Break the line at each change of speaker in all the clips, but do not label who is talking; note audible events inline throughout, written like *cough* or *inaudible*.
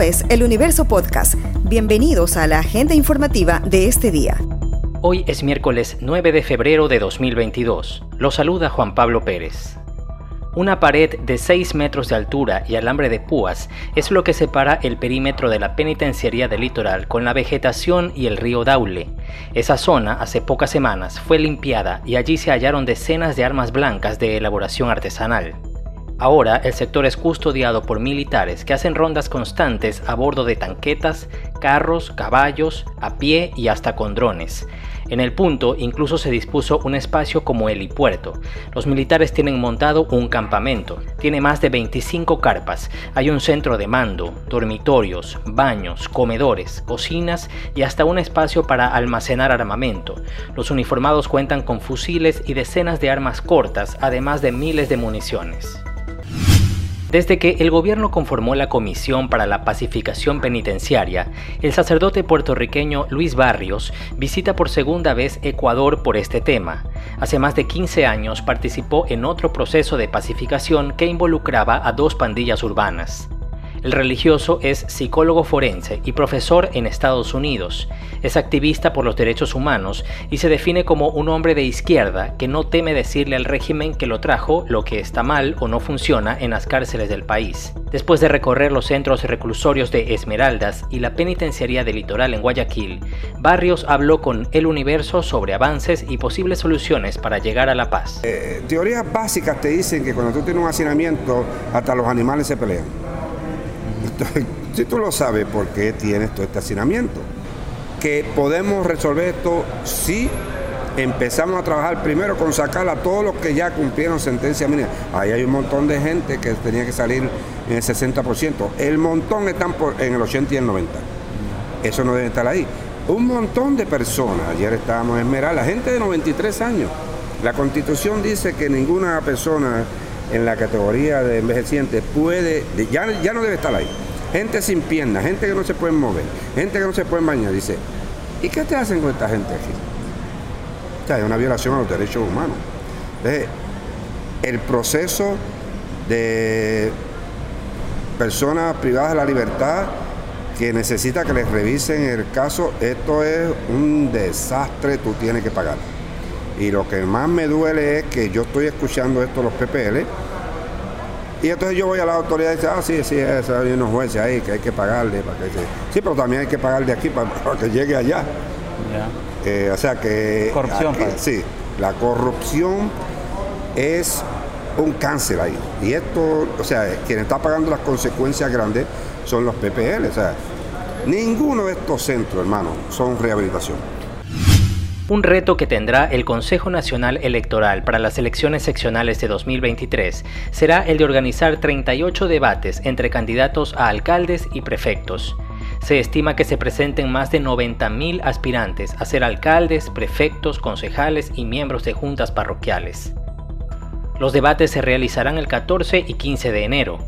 Es El Universo Podcast. Bienvenidos a la agenda informativa de este día.
Hoy es miércoles 9 de febrero de 2022. Lo saluda Juan Pablo Pérez. Una pared de 6 metros de altura y alambre de púas es lo que separa el perímetro de la penitenciaría del litoral con la vegetación y el río Daule. Esa zona, hace pocas semanas, fue limpiada y allí se hallaron decenas de armas blancas de elaboración artesanal. Ahora el sector es custodiado por militares que hacen rondas constantes a bordo de tanquetas, carros, caballos, a pie y hasta con drones. En el punto incluso se dispuso un espacio como helipuerto. Los militares tienen montado un campamento. Tiene más de 25 carpas. Hay un centro de mando, dormitorios, baños, comedores, cocinas y hasta un espacio para almacenar armamento. Los uniformados cuentan con fusiles y decenas de armas cortas, además de miles de municiones. Desde que el gobierno conformó la Comisión para la Pacificación Penitenciaria, el sacerdote puertorriqueño Luis Barrios visita por segunda vez Ecuador por este tema. Hace más de 15 años participó en otro proceso de pacificación que involucraba a dos pandillas urbanas. El religioso es psicólogo forense y profesor en Estados Unidos. Es activista por los derechos humanos y se define como un hombre de izquierda que no teme decirle al régimen que lo trajo lo que está mal o no funciona en las cárceles del país. Después de recorrer los centros reclusorios de Esmeraldas y la penitenciaría del litoral en Guayaquil, Barrios habló con El Universo sobre avances y posibles soluciones para llegar a la paz.
Eh, teorías básicas te dicen que cuando tú tienes un hacinamiento, hasta los animales se pelean. *laughs* si tú lo sabes, ¿por qué tienes todo este hacinamiento? Que podemos resolver esto si empezamos a trabajar primero con sacar a todos los que ya cumplieron sentencia mínima. Ahí hay un montón de gente que tenía que salir en el 60%. El montón están en el 80 y el 90. Eso no debe estar ahí. Un montón de personas, ayer estábamos en Esmeralda, gente de 93 años. La constitución dice que ninguna persona en la categoría de envejecientes puede, ya, ya no debe estar ahí. Gente sin piernas, gente que no se puede mover, gente que no se puede bañar. Dice, ¿y qué te hacen con esta gente aquí? O sea, es una violación a los derechos humanos. Entonces, el proceso de personas privadas de la libertad que necesita que les revisen el caso, esto es un desastre, tú tienes que pagar. Y lo que más me duele es que yo estoy escuchando esto los PPL y entonces yo voy a la autoridad y dice, ah, sí, sí, hay unos jueces ahí que hay que pagarle. Para que Sí, pero también hay que pagar de aquí *laughs* para, que llegue allá. Eh, o sea que...
Corrupción.
Pues. sí, la corrupción es un cáncer ahí. Y esto, o sea, quien está pagando las consecuencias grandes son los PPL. O sea, ninguno de estos centros, hermano, son rehabilitación.
Un reto que tendrá el Consejo Nacional Electoral para las elecciones seccionales de 2023 será el de organizar 38 debates entre candidatos a alcaldes y prefectos. Se estima que se presenten más de 90.000 aspirantes a ser alcaldes, prefectos, concejales y miembros de juntas parroquiales. Los debates se realizarán el 14 y 15 de enero.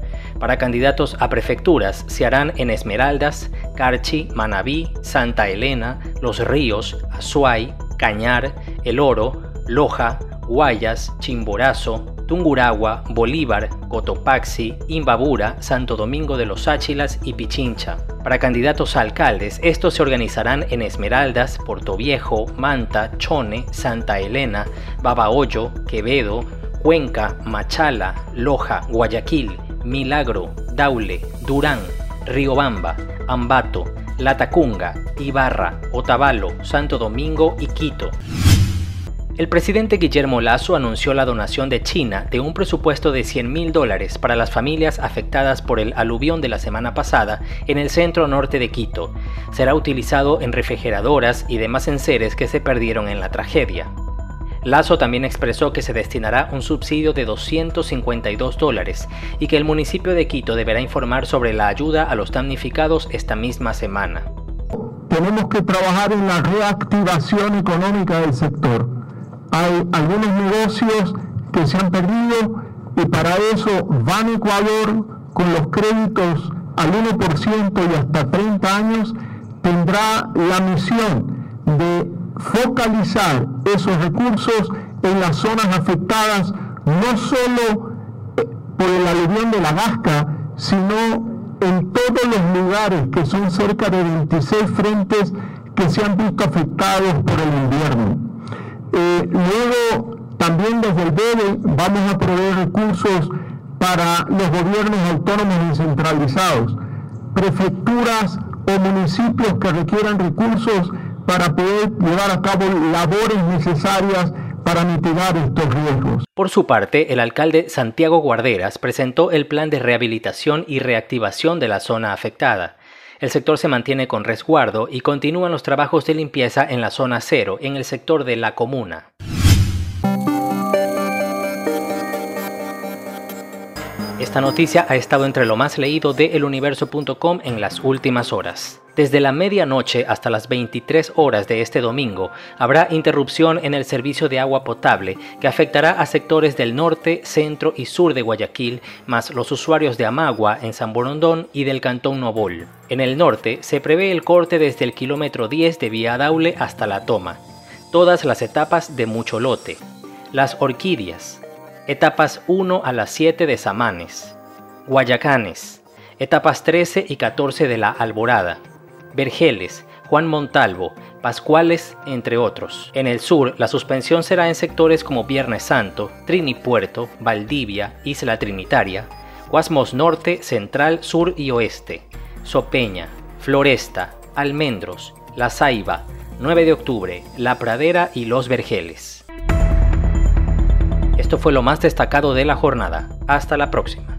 Para candidatos a prefecturas se harán en Esmeraldas, Carchi, Manabí, Santa Elena, Los Ríos, Azuay, Cañar, El Oro, Loja, Guayas, Chimborazo, Tunguragua, Bolívar, Cotopaxi, Imbabura, Santo Domingo de los Áchilas y Pichincha. Para candidatos a alcaldes, estos se organizarán en Esmeraldas, Viejo, Manta, Chone, Santa Elena, Babahoyo, Quevedo, Cuenca, Machala, Loja, Guayaquil, Milagro, Daule, Durán, Riobamba, Ambato, la Tacunga, Ibarra, Otavalo, Santo Domingo y Quito. El presidente Guillermo Lazo anunció la donación de China de un presupuesto de 100 mil dólares para las familias afectadas por el aluvión de la semana pasada en el centro norte de Quito. Será utilizado en refrigeradoras y demás enseres que se perdieron en la tragedia. Lazo también expresó que se destinará un subsidio de 252 dólares y que el municipio de Quito deberá informar sobre la ayuda a los damnificados esta misma semana.
Tenemos que trabajar en la reactivación económica del sector. Hay algunos negocios que se han perdido y para eso Van Ecuador con los créditos al 1% y hasta 30 años tendrá la misión de focalizar esos recursos en las zonas afectadas no solo eh, por el aluvión de la vasca, sino en todos los lugares, que son cerca de 26 frentes que se han visto afectados por el invierno. Eh, luego, también desde el BEDE vamos a proveer recursos para los gobiernos autónomos descentralizados, prefecturas o municipios que requieran recursos para poder llevar a cabo labores necesarias para mitigar estos riesgos.
Por su parte, el alcalde Santiago Guarderas presentó el plan de rehabilitación y reactivación de la zona afectada. El sector se mantiene con resguardo y continúan los trabajos de limpieza en la zona cero, en el sector de la comuna. Esta noticia ha estado entre lo más leído de eluniverso.com en las últimas horas. Desde la medianoche hasta las 23 horas de este domingo habrá interrupción en el servicio de agua potable que afectará a sectores del norte, centro y sur de Guayaquil, más los usuarios de Amagua en San Borondón y del Cantón Nobol. En el norte se prevé el corte desde el kilómetro 10 de Vía Daule hasta La Toma. Todas las etapas de mucho lote. Las orquídeas, etapas 1 a las 7 de Samanes, Guayacanes, etapas 13 y 14 de La Alborada, Vergeles, Juan Montalvo, Pascuales, entre otros. En el sur, la suspensión será en sectores como Viernes Santo, Trini Puerto, Valdivia, Isla Trinitaria, Guasmos Norte, Central, Sur y Oeste, Sopeña, Floresta, Almendros, La Ceiba, 9 de octubre, La Pradera y Los Vergeles. Esto fue lo más destacado de la jornada. Hasta la próxima.